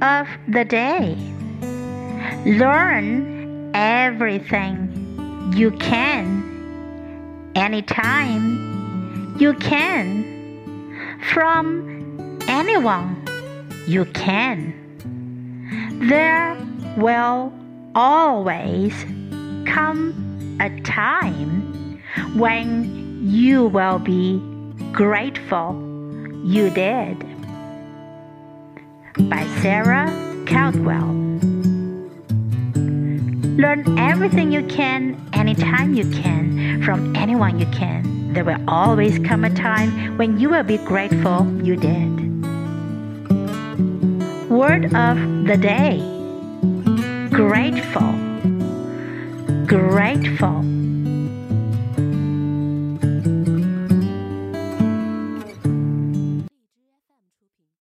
Of the day Learn everything you can anytime you can from anyone you can. There will always come a time when you will be grateful you did. By Sarah Caldwell. Learn everything you can anytime you can from anyone you can. There will always come a time when you will be grateful you did. Word of the day grateful, grateful.